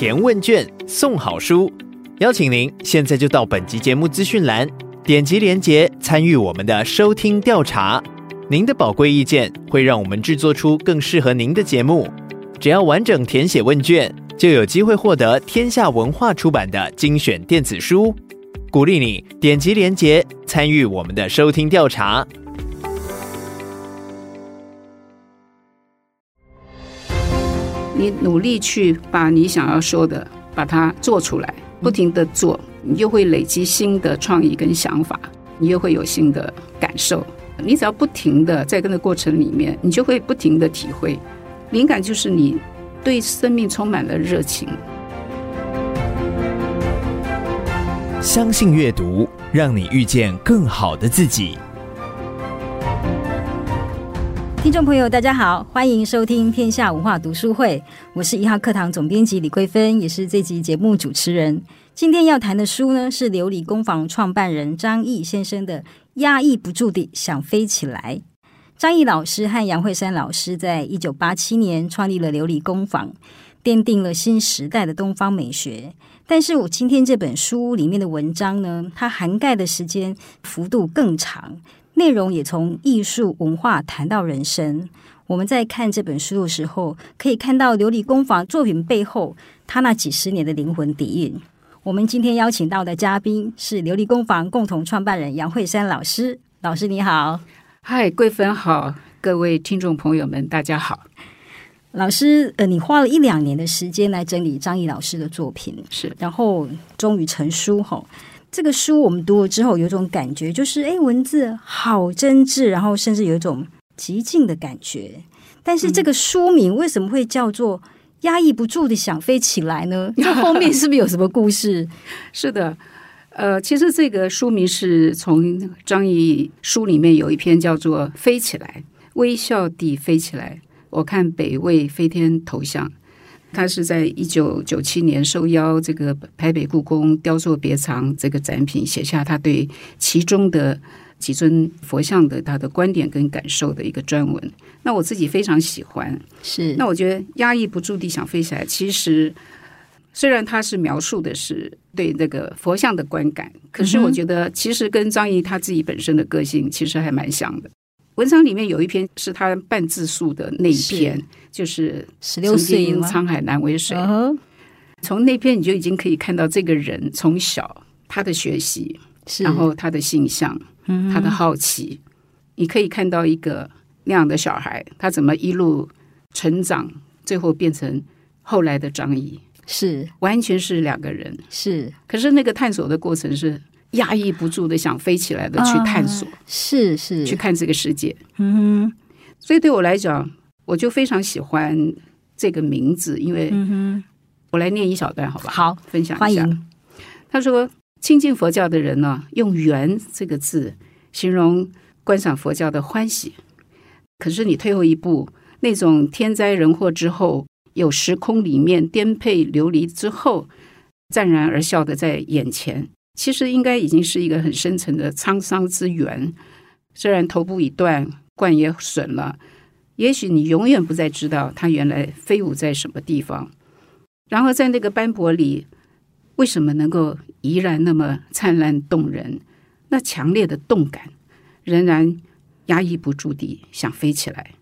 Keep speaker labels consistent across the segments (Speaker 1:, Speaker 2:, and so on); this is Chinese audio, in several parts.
Speaker 1: 填问卷送好书，邀请您现在就到本集节目资讯栏点击链接参与我们的收听调查。您的宝贵意见会让我们制作出更适合您的节目。只要完整填写问卷，就有机会获得天下文化出版的精选电子书。鼓励你点击链接参与我们的收听调查。
Speaker 2: 你努力去把你想要说的把它做出来，不停的做，你就会累积新的创意跟想法，你又会有新的感受。你只要不停的在这个过程里面，你就会不停的体会，灵感就是你对生命充满了热情。
Speaker 1: 相信阅读，让你遇见更好的自己。
Speaker 3: 听众朋友，大家好，欢迎收听天下文化读书会，我是一号课堂总编辑李桂芬，也是这集节目主持人。今天要谈的书呢，是琉璃工坊创办人张毅先生的。压抑不住地想飞起来。张毅老师和杨惠珊老师在一九八七年创立了琉璃工坊，奠定了新时代的东方美学。但是我今天这本书里面的文章呢，它涵盖的时间幅度更长，内容也从艺术文化谈到人生。我们在看这本书的时候，可以看到琉璃工坊作品背后，他那几十年的灵魂底蕴。我们今天邀请到的嘉宾是琉璃工坊共同创办人杨慧山老师。老师你好，
Speaker 2: 嗨，桂芬好，各位听众朋友们大家好。
Speaker 3: 老师，呃，你花了一两年的时间来整理张毅老师的作品，
Speaker 2: 是，
Speaker 3: 然后终于成书哈。这个书我们读了之后，有种感觉，就是哎，文字好真挚，然后甚至有一种极静的感觉。但是这个书名为什么会叫做？压抑不住的想飞起来呢？这后面是不是有什么故事？
Speaker 2: 是的，呃，其实这个书名是从张仪书里面有一篇叫做《飞起来，微笑地飞起来》。我看北魏飞天头像，他是在一九九七年受邀这个台北故宫雕塑别藏这个展品，写下他对其中的。几尊佛像的他的观点跟感受的一个专文，那我自己非常喜欢。
Speaker 3: 是，
Speaker 2: 那我觉得压抑不住地想飞起来。其实虽然他是描述的是对那个佛像的观感，可是我觉得其实跟张毅他自己本身的个性其实还蛮像的。文章里面有一篇是他半自述的那一篇，是就是
Speaker 3: 十六岁
Speaker 2: 沧海难为水。从那篇你就已经可以看到这个人从小他的学习，然后他的性向。他的好奇，你可以看到一个那样的小孩，他怎么一路成长，最后变成后来的张仪，
Speaker 3: 是。
Speaker 2: 完全是两个人。
Speaker 3: 是，
Speaker 2: 可是那个探索的过程是压抑不住的想飞起来的去探索，
Speaker 3: 啊、是是。
Speaker 2: 去看这个世界。
Speaker 3: 嗯哼，
Speaker 2: 所以对我来讲，我就非常喜欢这个名字，因为我来念一小段，好吧？
Speaker 3: 好，
Speaker 2: 分享一下。他说。亲近佛教的人呢，用“缘”这个字形容观赏佛教的欢喜。可是你退后一步，那种天灾人祸之后，有时空里面颠沛流离之后，湛然而笑的在眼前，其实应该已经是一个很深沉的沧桑之缘。虽然头部已断，冠也损了，也许你永远不再知道它原来飞舞在什么地方。然后在那个斑驳里。为什么能够依然那么灿烂动人？那强烈的动感，仍然压抑不住地想飞起来。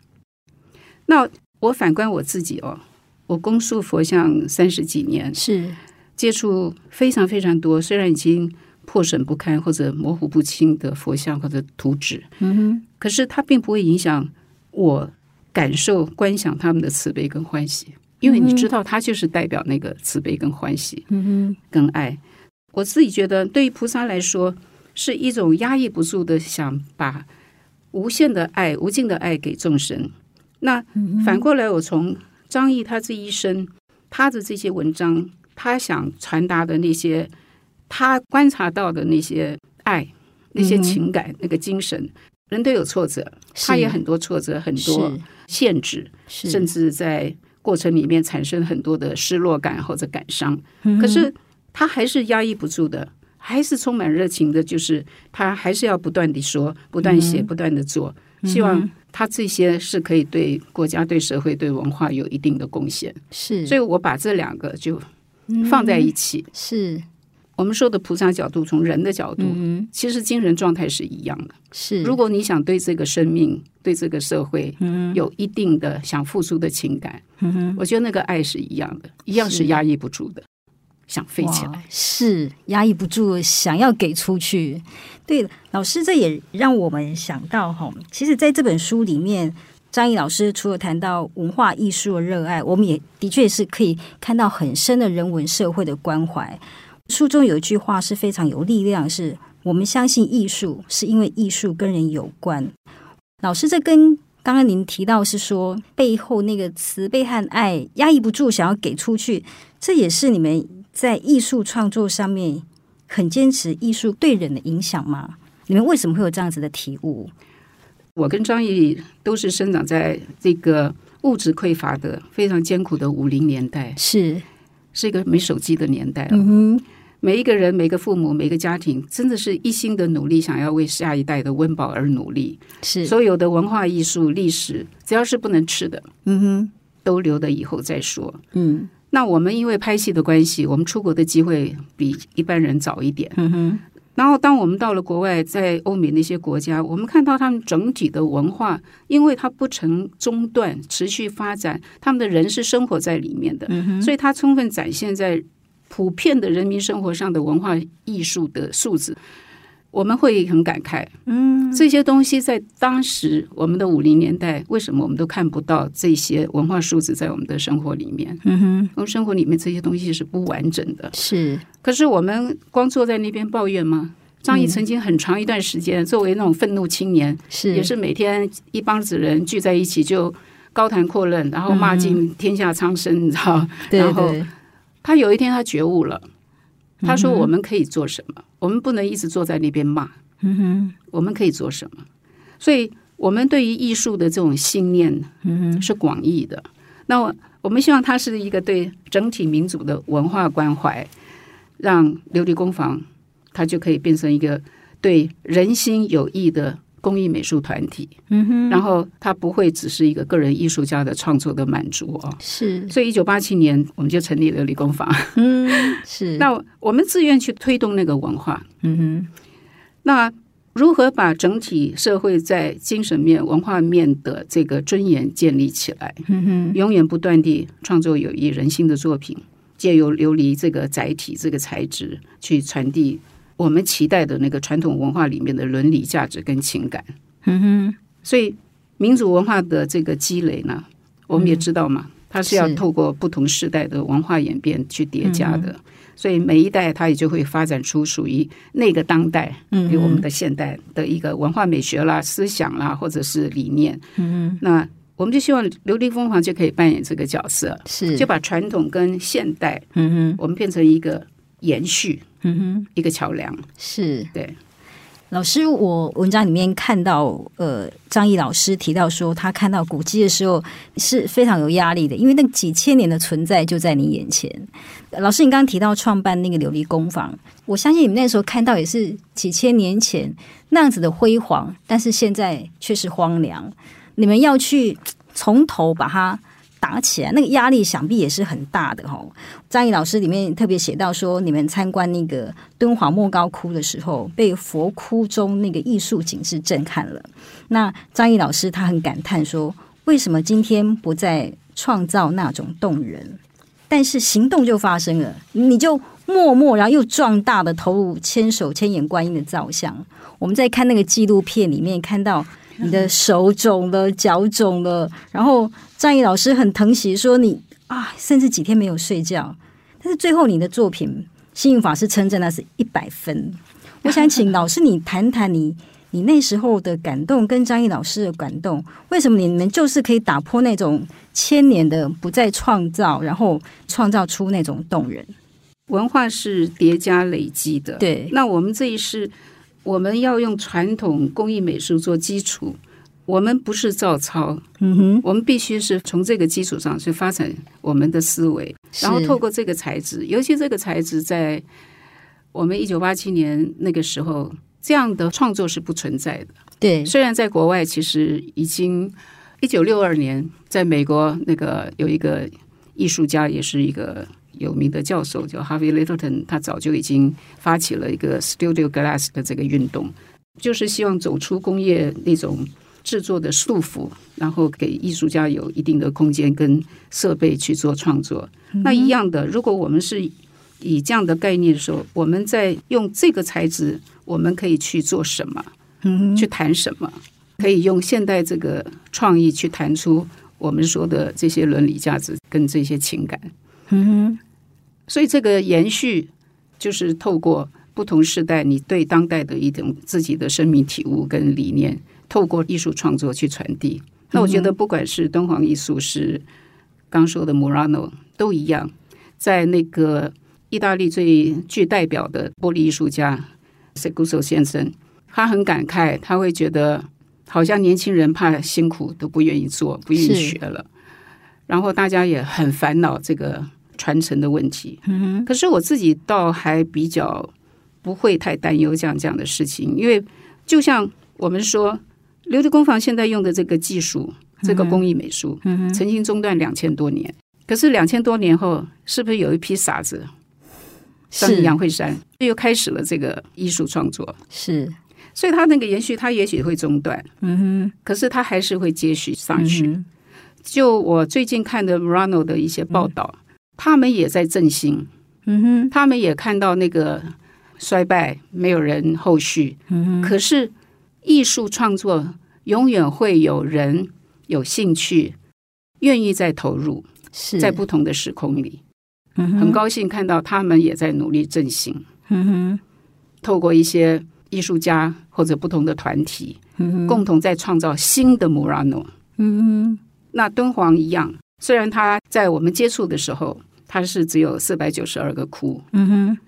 Speaker 2: 那我反观我自己哦，我供塑佛像三十几年，
Speaker 3: 是
Speaker 2: 接触非常非常多，虽然已经破损不堪或者模糊不清的佛像或者图纸，
Speaker 3: 嗯哼，
Speaker 2: 可是它并不会影响我感受观想他们的慈悲跟欢喜。因为你知道，他就是代表那个慈悲跟欢喜，
Speaker 3: 嗯哼，
Speaker 2: 跟爱。我自己觉得，对于菩萨来说，是一种压抑不住的想把无限的爱、无尽的爱给众生。那反过来，我从张毅他这一生，他的这些文章，他想传达的那些，他观察到的那些爱、那些情感、那个精神，人都有挫折，他也很多挫折，很多限制，甚至在。过程里面产生很多的失落感或者感伤，可是他还是压抑不住的，还是充满热情的，就是他还是要不断地说、不断写、不断地做，希望他这些是可以对国家、对社会、对文化有一定的贡献。
Speaker 3: 是，
Speaker 2: 所以我把这两个就放在一起。
Speaker 3: 嗯、是
Speaker 2: 我们说的菩萨角度，从人的角度，
Speaker 3: 嗯、
Speaker 2: 其实精神状态是一样的。
Speaker 3: 是，
Speaker 2: 如果你想对这个生命、对这个社会有一定的想付出的情感，
Speaker 3: 嗯、
Speaker 2: 我觉得那个爱是一样的，一样是压抑不住的，想飞起来，
Speaker 3: 是压抑不住，想要给出去。对，老师，这也让我们想到哈，其实在这本书里面。张毅老师除了谈到文化艺术的热爱，我们也的确是可以看到很深的人文社会的关怀。书中有一句话是非常有力量，是我们相信艺术是因为艺术跟人有关。老师，这跟刚刚您提到是说背后那个慈悲和爱压抑不住想要给出去，这也是你们在艺术创作上面很坚持艺术对人的影响吗？你们为什么会有这样子的体悟？
Speaker 2: 我跟张毅都是生长在这个物质匮乏的非常艰苦的五零年代，
Speaker 3: 是
Speaker 2: 是一个没手机的年代。
Speaker 3: 嗯哼，
Speaker 2: 每一个人、每个父母、每个家庭，真的是一心的努力，想要为下一代的温饱而努力。
Speaker 3: 是
Speaker 2: 所有的文化艺术、历史，只要是不能吃的，
Speaker 3: 嗯哼，
Speaker 2: 都留到以后再说。
Speaker 3: 嗯，
Speaker 2: 那我们因为拍戏的关系，我们出国的机会比一般人早一点。
Speaker 3: 嗯哼。
Speaker 2: 然后，当我们到了国外，在欧美那些国家，我们看到他们整体的文化，因为它不曾中断、持续发展，他们的人是生活在里面的，
Speaker 3: 嗯、
Speaker 2: 所以它充分展现在普遍的人民生活上的文化艺术的素质。我们会很感慨，
Speaker 3: 嗯，
Speaker 2: 这些东西在当时我们的五零年代，为什么我们都看不到这些文化素质在我们的生活里面？
Speaker 3: 嗯哼，
Speaker 2: 我们生活里面这些东西是不完整的。
Speaker 3: 是，
Speaker 2: 可是我们光坐在那边抱怨吗？张毅曾经很长一段时间作为那种愤怒青年，
Speaker 3: 是
Speaker 2: 也是每天一帮子人聚在一起就高谈阔论，然后骂尽天下苍生，你知道？然后他有一天他觉悟了。他说：“我们可以做什么？嗯、我们不能一直坐在那边骂。
Speaker 3: 嗯哼，
Speaker 2: 我们可以做什么？所以，我们对于艺术的这种信念，
Speaker 3: 嗯，
Speaker 2: 是广义的。那我，我们希望它是一个对整体民族的文化关怀，让琉璃工坊它就可以变成一个对人心有益的。”工艺美术团体，
Speaker 3: 嗯哼，
Speaker 2: 然后它不会只是一个个人艺术家的创作的满足哦，
Speaker 3: 是，
Speaker 2: 所以一九八七年我们就成立了理工坊，
Speaker 3: 嗯，是，
Speaker 2: 那我们自愿去推动那个文化，
Speaker 3: 嗯哼，
Speaker 2: 那如何把整体社会在精神面、文化面的这个尊严建立起来？
Speaker 3: 嗯哼，
Speaker 2: 永远不断地创作有益人心的作品，借由琉璃这个载体、这个材质去传递。我们期待的那个传统文化里面的伦理价值跟情感，
Speaker 3: 嗯哼，
Speaker 2: 所以民族文化的这个积累呢，我们也知道嘛，它是要透过不同时代的文化演变去叠加的，所以每一代它也就会发展出属于那个当代，嗯，给我们的现代的一个文化美学啦、思想啦，或者是理念，
Speaker 3: 嗯，
Speaker 2: 那我们就希望琉璃工坊就可以扮演这个角色，
Speaker 3: 是。
Speaker 2: 就把传统跟现代，
Speaker 3: 嗯哼，
Speaker 2: 我们变成一个延续。
Speaker 3: 嗯哼，
Speaker 2: 一个桥梁
Speaker 3: 是
Speaker 2: 对。
Speaker 3: 老师，我文章里面看到，呃，张毅老师提到说，他看到古迹的时候是非常有压力的，因为那几千年的存在就在你眼前。老师，你刚刚提到创办那个琉璃工坊，我相信你们那时候看到也是几千年前那样子的辉煌，但是现在却是荒凉。你们要去从头把它。打起来，那个压力想必也是很大的哈。张毅老师里面特别写到说，你们参观那个敦煌莫高窟的时候，被佛窟中那个艺术景致震撼了。那张毅老师他很感叹说，为什么今天不再创造那种动人？但是行动就发生了，你就默默然后又壮大的投入千手千眼观音的造像。我们在看那个纪录片里面看到。你的手肿了，脚肿了，然后张毅老师很疼惜说你啊，甚至几天没有睡觉，但是最后你的作品，幸运法师称赞那是一百分。我想请老师你谈谈你 你那时候的感动，跟张毅老师的感动，为什么你们就是可以打破那种千年的不再创造，然后创造出那种动人？
Speaker 2: 文化是叠加累积的，
Speaker 3: 对。
Speaker 2: 那我们这一世。我们要用传统工艺美术做基础，我们不是照抄，
Speaker 3: 嗯哼，
Speaker 2: 我们必须是从这个基础上去发展我们的思维，然后透过这个材质，尤其这个材质在我们一九八七年那个时候，这样的创作是不存在的。
Speaker 3: 对，
Speaker 2: 虽然在国外其实已经一九六二年，在美国那个有一个艺术家，也是一个有名的教授叫 Harvey Littleton，他早就已经发起了一个 Studio Glass 的这个运动，就是希望走出工业那种制作的束缚，然后给艺术家有一定的空间跟设备去做创作。嗯、那一样的，如果我们是以这样的概念的时候，我们在用这个材质，我们可以去做什么？嗯，去谈什么？可以用现代这个创意去谈出我们说的这些伦理价值跟这些情感。嗯哼，所以这个延续就是透过不同时代，你对当代的一种自己的生命体悟跟理念，透过艺术创作去传递。那我觉得，不管是敦煌艺术，是刚说的 Murano，都一样。在那个意大利最具代表的玻璃艺术家 Seguso 先生，他很感慨，他会觉得好像年轻人怕辛苦都不愿意做，不愿意学了。然后大家也很烦恼这个。传承的问题，可是我自己倒还比较不会太担忧这样这样的事情，因为就像我们说，琉璃工坊现在用的这个技术，这个工艺美术，曾经中断两千多年，可是两千多年后，是不是有一批傻子，像杨惠姗又开始了这个艺术创作？
Speaker 3: 是，
Speaker 2: 所以他那个延续，他也许会中断，嗯哼，可是他还是会接续上去。就我最近看的 Murano 的一些报道。他们也在振兴，嗯哼，他们也看到那个衰败，没有人后续，嗯哼。可是艺术创作永远会有人有兴趣，愿意再投入，是在不同的时空里，嗯哼。很高兴看到他们也在努力振兴，嗯哼。透过一些艺术家或者不同的团体，嗯哼，共同在创造新的 Murano，嗯哼。那敦煌一样，虽然他在我们接触的时候。它是只有四百九十二个窟，嗯哼。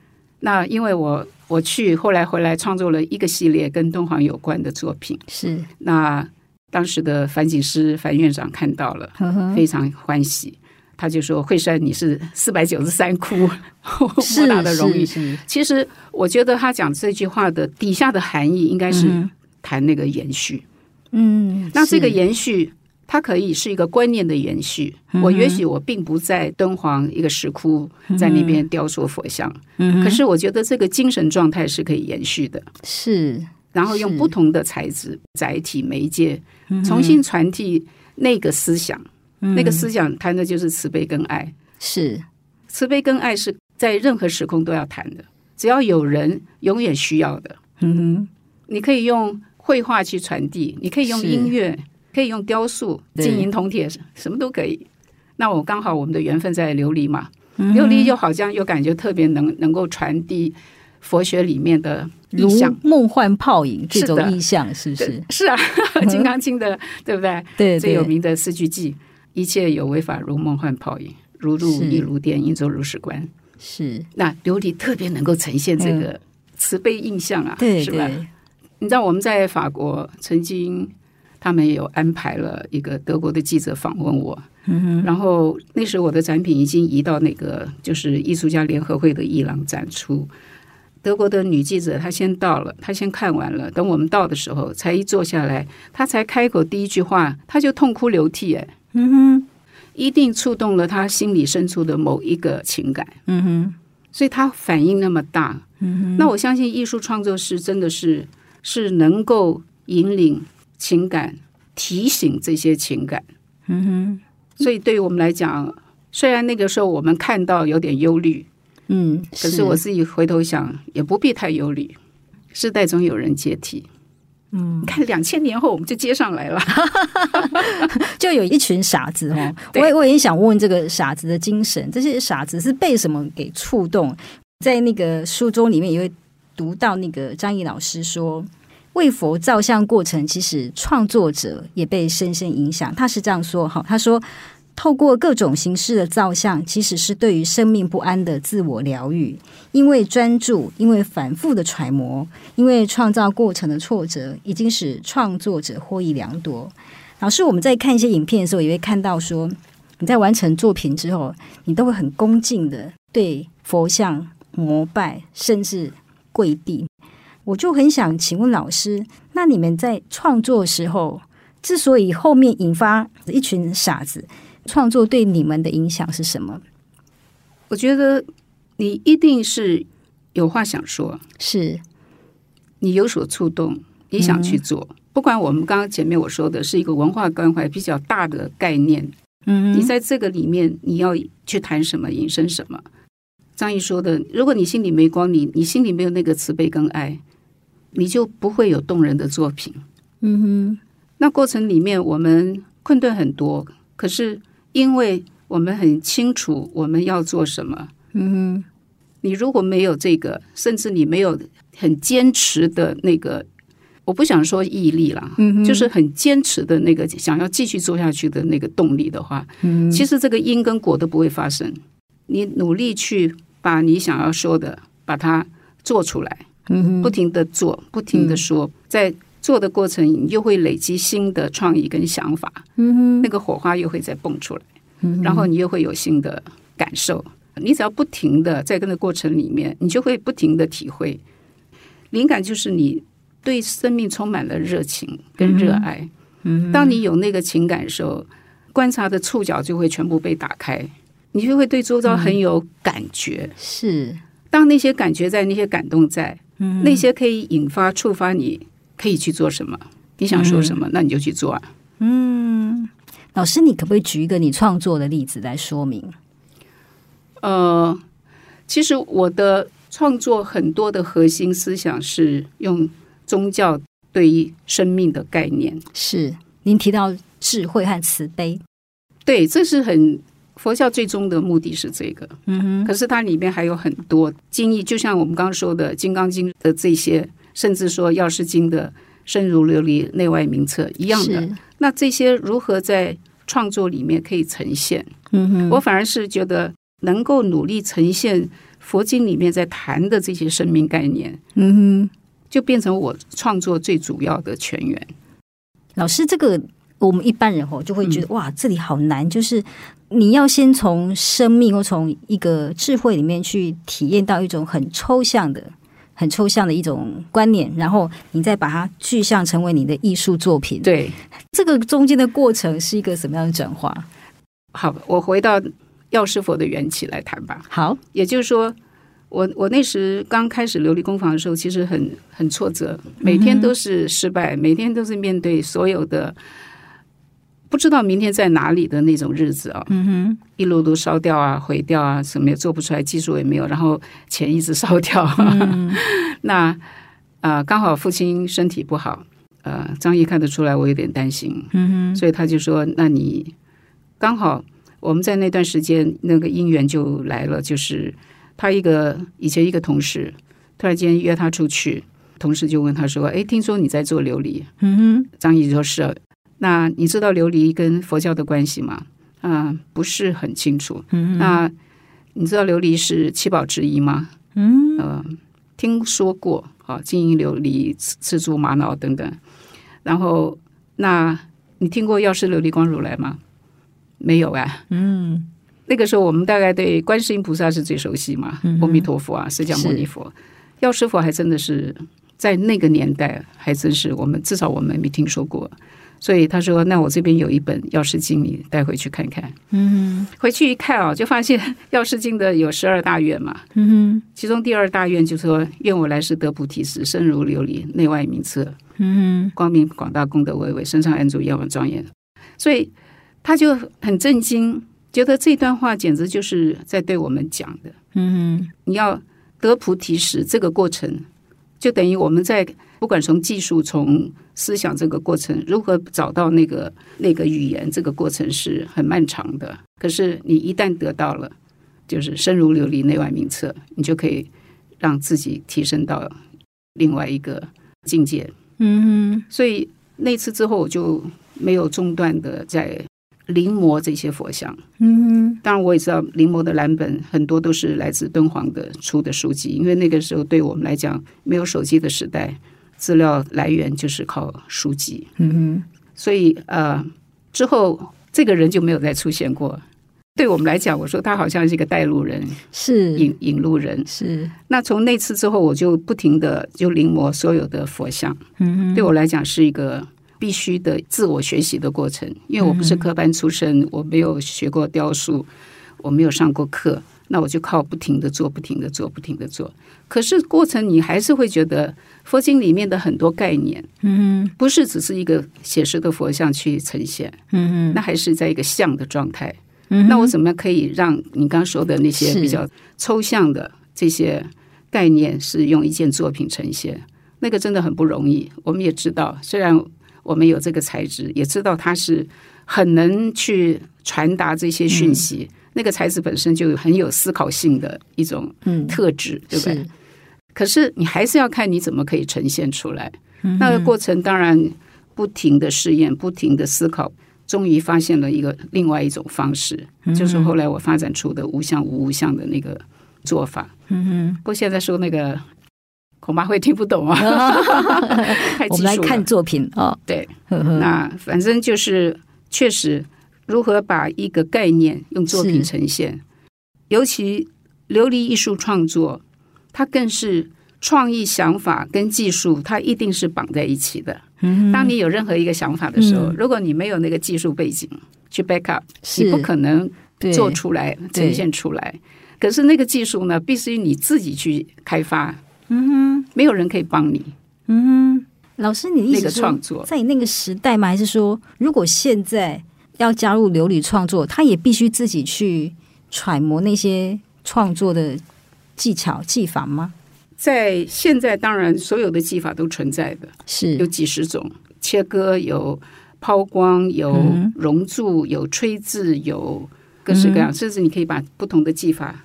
Speaker 2: 那因为我我去后来回来创作了一个系列跟敦煌有关的作品，是。那当时的樊景师樊院长看到了，非常欢喜，他就说：“惠山，你是四百九十三窟 莫大的荣誉。”其实我觉得他讲这句话的底下的含义，应该是谈那个延续。嗯，那这个延续。它可以是一个观念的延续。我也许我并不在敦煌一个石窟在那边雕塑佛像，可是我觉得这个精神状态是可以延续的。是，然后用不同的材质、载体、媒介，重新传递那个思想。那个思想谈的就是慈悲跟爱。是，慈悲跟爱是在任何时空都要谈的，只要有人永远需要的。嗯哼，你可以用绘画去传递，你可以用音乐。可以用雕塑、金银铜铁，什么都可以。那我刚好我们的缘分在琉璃嘛，嗯、琉璃就好像又感觉特别能能够传递佛学里面的意象，
Speaker 3: 梦幻泡影这种意象，是不是？
Speaker 2: 是啊，《金刚经》的对不对？对，最有名的四句偈：一切有为法，如梦幻泡影，如露亦如电，应作如是观。是。那琉璃特别能够呈现这个慈悲印象啊，对，是吧？你知道我们在法国曾经。他们有安排了一个德国的记者访问我，然后那时我的展品已经移到那个就是艺术家联合会的伊朗展出。德国的女记者她先到了，她先看完了，等我们到的时候，才一坐下来，她才开口第一句话，她就痛哭流涕，哎，嗯哼，一定触动了她心里深处的某一个情感，嗯哼，所以她反应那么大，嗯哼，那我相信艺术创作是真的是是能够引领。情感提醒这些情感，嗯哼，所以对于我们来讲，虽然那个时候我们看到有点忧虑，嗯，可是我自己回头想，也不必太忧虑，世代总有人接替，嗯，看两千年后我们就接上来了，
Speaker 3: 就有一群傻子哦，我也我也想问问这个傻子的精神，这些傻子是被什么给触动？在那个书中里面也会读到那个张毅老师说。为佛造像过程，其实创作者也被深深影响。他是这样说：哈，他说，透过各种形式的造像，其实是对于生命不安的自我疗愈。因为专注，因为反复的揣摩，因为创造过程的挫折，已经使创作者获益良多。老师，我们在看一些影片的时候，也会看到说，你在完成作品之后，你都会很恭敬的对佛像膜拜，甚至跪地。我就很想请问老师，那你们在创作的时候，之所以后面引发一群傻子创作，对你们的影响是什么？
Speaker 2: 我觉得你一定是有话想说，
Speaker 3: 是
Speaker 2: 你有所触动，你想去做。嗯、不管我们刚刚前面我说的是一个文化关怀比较大的概念，嗯，你在这个里面你要去谈什么，引申什么？张毅说的，如果你心里没光，你你心里没有那个慈悲跟爱，你就不会有动人的作品。嗯哼，那过程里面我们困顿很多，可是因为我们很清楚我们要做什么。嗯哼，你如果没有这个，甚至你没有很坚持的那个，我不想说毅力了，嗯哼，就是很坚持的那个想要继续做下去的那个动力的话，嗯，其实这个因跟果都不会发生。你努力去。把你想要说的，把它做出来，嗯，不停的做，不停的说，嗯，在做的过程，你又会累积新的创意跟想法，嗯，那个火花又会再蹦出来，嗯，然后你又会有新的感受。你只要不停的在跟的过程里面，你就会不停的体会。灵感就是你对生命充满了热情跟热爱，嗯，当你有那个情感的时候，观察的触角就会全部被打开。你就会对周遭很有感觉，嗯、是。当那些感觉在，那些感动在，嗯，那些可以引发、触发，你可以去做什么？你想说什么，嗯、那你就去做啊。
Speaker 3: 嗯，老师，你可不可以举一个你创作的例子来说明？
Speaker 2: 呃，其实我的创作很多的核心思想是用宗教对于生命的概念。
Speaker 3: 是，您提到智慧和慈悲，
Speaker 2: 对，这是很。佛教最终的目的是这个，嗯哼。可是它里面还有很多经义，就像我们刚刚说的《金刚经》的这些，甚至说《药师经》的“身如琉璃内外名册”一样的。那这些如何在创作里面可以呈现？嗯哼。我反而是觉得能够努力呈现佛经里面在谈的这些生命概念，嗯哼，就变成我创作最主要的泉源。
Speaker 3: 老师，这个。我们一般人哦，就会觉得哇，这里好难，就是你要先从生命或从一个智慧里面去体验到一种很抽象的、很抽象的一种观念，然后你再把它具象成为你的艺术作品。
Speaker 2: 对，
Speaker 3: 这个中间的过程是一个什么样的转化？
Speaker 2: 好，我回到药师佛的缘起来谈吧。
Speaker 3: 好，
Speaker 2: 也就是说，我我那时刚开始琉璃工坊的时候，其实很很挫折，每天都是失败，嗯、每天都是面对所有的。不知道明天在哪里的那种日子啊，嗯哼，一路都烧掉啊，毁掉啊，什么也做不出来，技术也没有，然后钱一直烧掉。嗯、那啊、呃，刚好父亲身体不好，呃，张毅看得出来我有点担心，嗯哼，所以他就说：“那你刚好我们在那段时间那个姻缘就来了，就是他一个以前一个同事突然间约他出去，同事就问他说：‘哎，听说你在做琉璃？’嗯哼，张毅说是。”那你知道琉璃跟佛教的关系吗？啊、呃，不是很清楚。嗯、那你知道琉璃是七宝之一吗？嗯，呃，听说过。啊，金银琉璃、赤珠玛瑙等等。然后，那你听过药师琉璃光如来吗？没有啊。嗯，那个时候我们大概对观世音菩萨是最熟悉嘛，嗯、阿弥陀佛啊，释迦牟尼佛，药师佛还真的是在那个年代，还真是我们至少我们没听说过。所以他说：“那我这边有一本《药师经》，你带回去看看。”嗯，回去一看啊，就发现《药师经》的有十二大愿嘛。嗯哼，其中第二大愿就说：“愿我来世得菩提时，身如琉璃，内外明澈。嗯哼，光明广大，功德巍巍，身上安住，耀文庄严。”所以他就很震惊，觉得这段话简直就是在对我们讲的。嗯哼，你要得菩提时，这个过程就等于我们在。不管从技术、从思想这个过程，如何找到那个那个语言，这个过程是很漫长的。可是你一旦得到了，就是身如琉璃，内外名册，你就可以让自己提升到另外一个境界。嗯哼，所以那次之后，我就没有中断的在临摹这些佛像。嗯哼，当然我也知道临摹的蓝本很多都是来自敦煌的出的书籍，因为那个时候对我们来讲没有手机的时代。资料来源就是靠书籍，嗯哼，所以呃，之后这个人就没有再出现过。对我们来讲，我说他好像是一个带路人，
Speaker 3: 是
Speaker 2: 引引路人，
Speaker 3: 是。
Speaker 2: 那从那次之后，我就不停的就临摹所有的佛像，嗯哼，对我来讲是一个必须的自我学习的过程，因为我不是科班出身，我没有学过雕塑，我没有上过课，那我就靠不停的做，不停的做，不停的做。可是过程你还是会觉得佛经里面的很多概念，
Speaker 3: 嗯
Speaker 2: 不是只是一个写实的佛像去呈现，
Speaker 3: 嗯
Speaker 2: 那还是在一个像的状态。
Speaker 3: 嗯
Speaker 2: 那我怎么可以让你刚刚说的那些比较抽象的这些概念，是用一件作品呈现？那个真的很不容易。我们也知道，虽然我们有这个材质，也知道它是很能去传达这些讯息。
Speaker 3: 嗯
Speaker 2: 那个材质本身就很有思考性的一种
Speaker 3: 嗯
Speaker 2: 特质，对不对
Speaker 3: 是？
Speaker 2: 可是你还是要看你怎么可以呈现出来。
Speaker 3: 嗯
Speaker 2: 那个过程当然不停的试验，不停的思考，终于发现了一个另外一种方式，
Speaker 3: 嗯
Speaker 2: 就是后来我发展出的无相无无相的那个做法。
Speaker 3: 嗯哼。
Speaker 2: 不过现在说那个恐怕会听不懂啊，太
Speaker 3: 我们来看作品哦，对，
Speaker 2: 那反正就是确实如何把一个概念用作品呈现，尤其琉璃艺术创作，它更是创意想法跟技术，它一定是绑在一起的。
Speaker 3: 嗯。
Speaker 2: 当你有任何一个想法的时候，
Speaker 3: 嗯。
Speaker 2: 如果你没有那个技术背景去 back up，
Speaker 3: 是。
Speaker 2: 你不可能做出
Speaker 3: 来、
Speaker 2: 呈现出来。可是那个技术呢，必须你自己去开发，
Speaker 3: 嗯哼
Speaker 2: 没有人可以帮你
Speaker 3: 嗯哼，老师，你意
Speaker 2: 那
Speaker 3: 个
Speaker 2: 创作。
Speaker 3: 在那个时代吗？还是说，如果现在要加入琉璃创作，他也必须自己去揣摩那些创作的技巧技法吗？
Speaker 2: 在现在，当然所有的技法都存在的，
Speaker 3: 是
Speaker 2: 有几十种切割，有抛光，有
Speaker 3: 嗯
Speaker 2: 熔铸，有吹制，有各式各样，
Speaker 3: 嗯
Speaker 2: 甚至你可以把不同的技法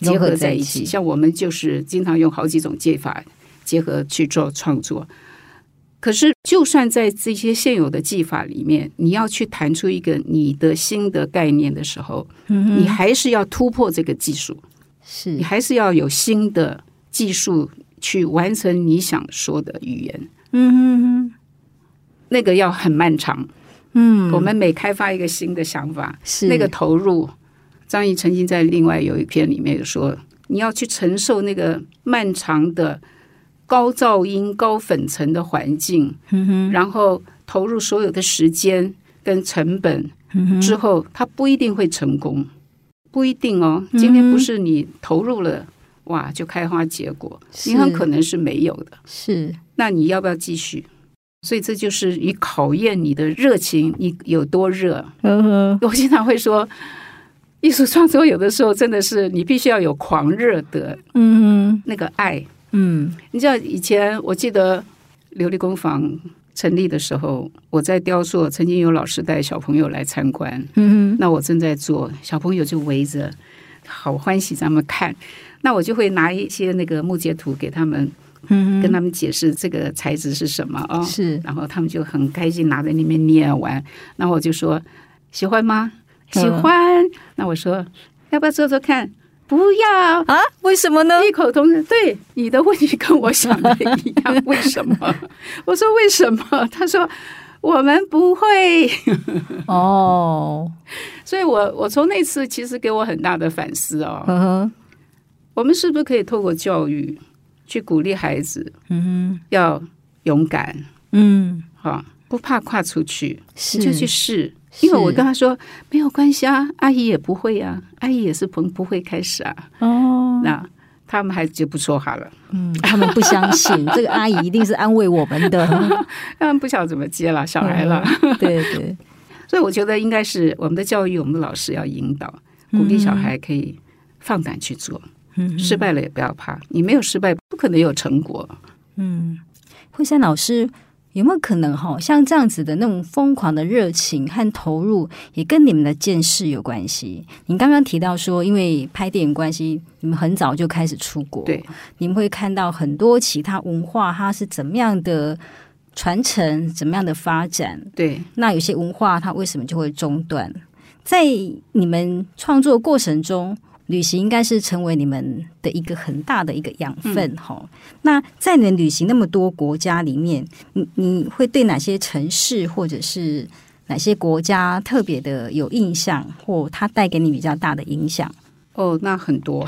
Speaker 3: 结合
Speaker 2: 合
Speaker 3: 在一起。
Speaker 2: 像我们就是经常用好几种技法结合去做创作。可是，就算在这些现有的技法里面，你要去弹出一个你的新的概念的时候，
Speaker 3: 嗯
Speaker 2: 你还是要突破这个技术。
Speaker 3: 是
Speaker 2: 你还是要有新的技术去完成你想说的语言，
Speaker 3: 嗯哼哼
Speaker 2: 那个要很漫长。
Speaker 3: 嗯，
Speaker 2: 我们每开发一个新的想法，
Speaker 3: 是
Speaker 2: 那个投入。张毅曾经在另外有一篇里面有说，你要去承受那个漫长的高噪音、高粉尘的环境，
Speaker 3: 嗯
Speaker 2: 然后投入所有的时间跟成本
Speaker 3: 嗯
Speaker 2: 之后，它不一定会成功，不一定哦。
Speaker 3: 嗯
Speaker 2: 今天不是你投入了，哇，就开花结果，你很可能是没有的。
Speaker 3: 是
Speaker 2: 那你要不要继续？所以这就是你考验你的热情，你有多热。
Speaker 3: 嗯哼
Speaker 2: 我经常会说，艺术创作有的时候真的是你必须要有狂热的
Speaker 3: 嗯哼
Speaker 2: 那个爱。
Speaker 3: 嗯
Speaker 2: 你知道以前我记得琉璃工坊成立的时候，我在雕塑，曾经有老师带小朋友来参观，
Speaker 3: 嗯哼
Speaker 2: 那我正在做，小朋友就围着，好欢喜咱们看。那我就会拿一些那个木截图给他们，
Speaker 3: 嗯
Speaker 2: 跟他们解释这个材质是什么啊、哦。
Speaker 3: 是
Speaker 2: 然后他们就很开心，拿在那边捏玩。然后我就说：“喜欢吗？喜欢。那我说：“要不要做做看？”不要
Speaker 3: 啊？为什么呢？
Speaker 2: 异口同声。对，你的问题跟我想的一样。为什么？我说为什么？他说我们不会。
Speaker 3: 哦，
Speaker 2: 所以我我从那次其实给我很大的反思哦。
Speaker 3: 呵呵，
Speaker 2: 我们是不是可以透过教育去鼓励孩子
Speaker 3: 嗯
Speaker 2: 要勇敢
Speaker 3: 哼嗯，
Speaker 2: 哈，不怕跨出去，就去试。因为我跟他说没有关系啊，阿姨也不会啊，阿姨也是不不会开始啊。
Speaker 3: 哦，
Speaker 2: 那他们还就不说话了，
Speaker 3: 嗯，他们不相信 这个阿姨一定是安慰我们的，
Speaker 2: 他们不晓得怎么接了，小孩了。
Speaker 3: 嗯对对，
Speaker 2: 所以我觉得应该是我们的教育，我们的老师要引导，鼓励小孩可以放胆去做，
Speaker 3: 嗯。
Speaker 2: 失败了也不要怕，你没有失败，不可能有成果。
Speaker 3: 嗯，惠珊老师有没有可能哈，像这样子的那种疯狂的热情和投入，也跟你们的见识有关系？您刚刚提到说，因为拍电影关系，你们很早就开始出国，
Speaker 2: 对，
Speaker 3: 你们会看到很多其他文化它是怎么样的传承，怎么样的发展。
Speaker 2: 对，
Speaker 3: 那有些文化它为什么就会中断？在你们创作过程中，旅行应该是成为你们的一个很大的一个养分哈、
Speaker 2: 嗯。
Speaker 3: 那在你们旅行那么多国家里面，你你会对哪些城市或者是哪些国家特别的有印象，或它带给你比较大的影响？
Speaker 2: 哦，那很多。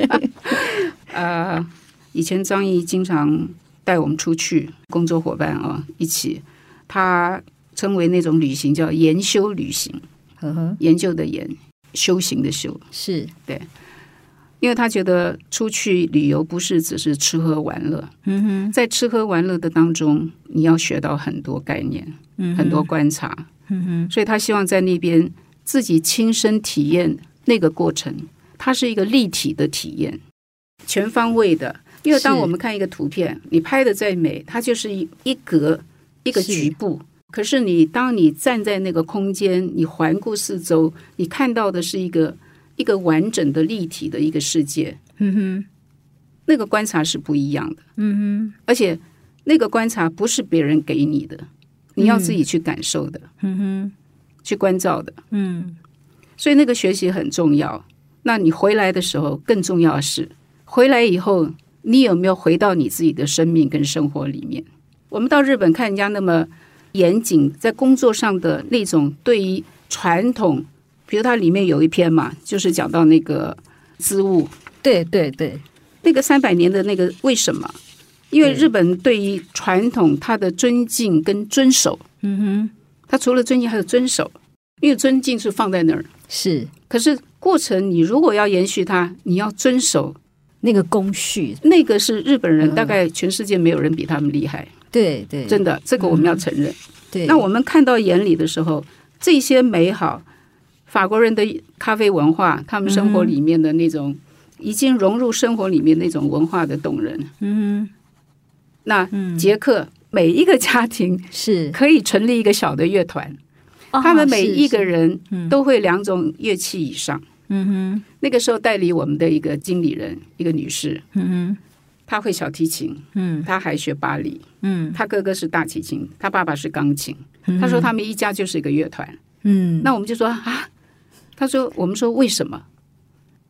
Speaker 2: 呃，以前张毅经常带我们出去，工作伙伴啊、哦、一起，他称为那种旅行叫研修旅行，
Speaker 3: 呵呵，
Speaker 2: 研究的研，修行的修，
Speaker 3: 是。
Speaker 2: 对，因为他觉得出去旅游不是只是吃喝玩乐，
Speaker 3: 嗯哼，
Speaker 2: 在吃喝玩乐的当中，你要学到很多概念，
Speaker 3: 嗯，
Speaker 2: 很多观察，
Speaker 3: 嗯哼，
Speaker 2: 所以他希望在那边自己亲身体验那个过程，它是一个立体的体验，全方位的。因为当我们看一个图片，你拍的再美，它就是一一格一个局部。可是你当你站在那个空间，你环顾四周，你看到的是一个一个完整的立体的一个世界。
Speaker 3: 嗯哼，
Speaker 2: 那个观察是不一样的。
Speaker 3: 嗯哼，
Speaker 2: 而且那个观察不是别人给你的，你要自己去感受的。
Speaker 3: 嗯哼，
Speaker 2: 去关照的。
Speaker 3: 嗯，
Speaker 2: 所以那个学习很重要。那你回来的时候，更重要的是回来以后，你有没有回到你自己的生命跟生活里面？我们到日本看人家那么。严谨在工作上的那种对于传统，比如它里面有一篇嘛，就是讲到那个织物，
Speaker 3: 对对对，
Speaker 2: 那个三百年的那个为什么？因为日本对于传统它的尊敬跟遵守，
Speaker 3: 嗯哼，
Speaker 2: 它除了尊敬还有遵守，因为尊敬是放在那儿，
Speaker 3: 是，
Speaker 2: 可是过程你如果要延续它，你要遵守。
Speaker 3: 那个工序，
Speaker 2: 那个是日本人，大概全世界没有人比他们厉害。
Speaker 3: 对对，
Speaker 2: 真的，这个我们要承认。
Speaker 3: 嗯、对，
Speaker 2: 那我们看到眼里的时候，这些美好，法国人的咖啡文化，他们生活里面的那种、嗯、已经融入生活里面那种文化的动人。
Speaker 3: 嗯，
Speaker 2: 那捷克、嗯、每一个家庭
Speaker 3: 是
Speaker 2: 可以成立一个小的乐团，他们每一个人都会两种乐器以上。
Speaker 3: 嗯哼，
Speaker 2: 那个时候代理我们的一个经理人，一个女士。
Speaker 3: 嗯哼。
Speaker 2: 他会小提琴，
Speaker 3: 嗯，
Speaker 2: 他还学芭蕾，
Speaker 3: 嗯，
Speaker 2: 他哥哥是大提琴，他爸爸是钢琴。他说他们一家就是一个乐团，
Speaker 3: 嗯，
Speaker 2: 那我们就说啊，他说我们说为什么？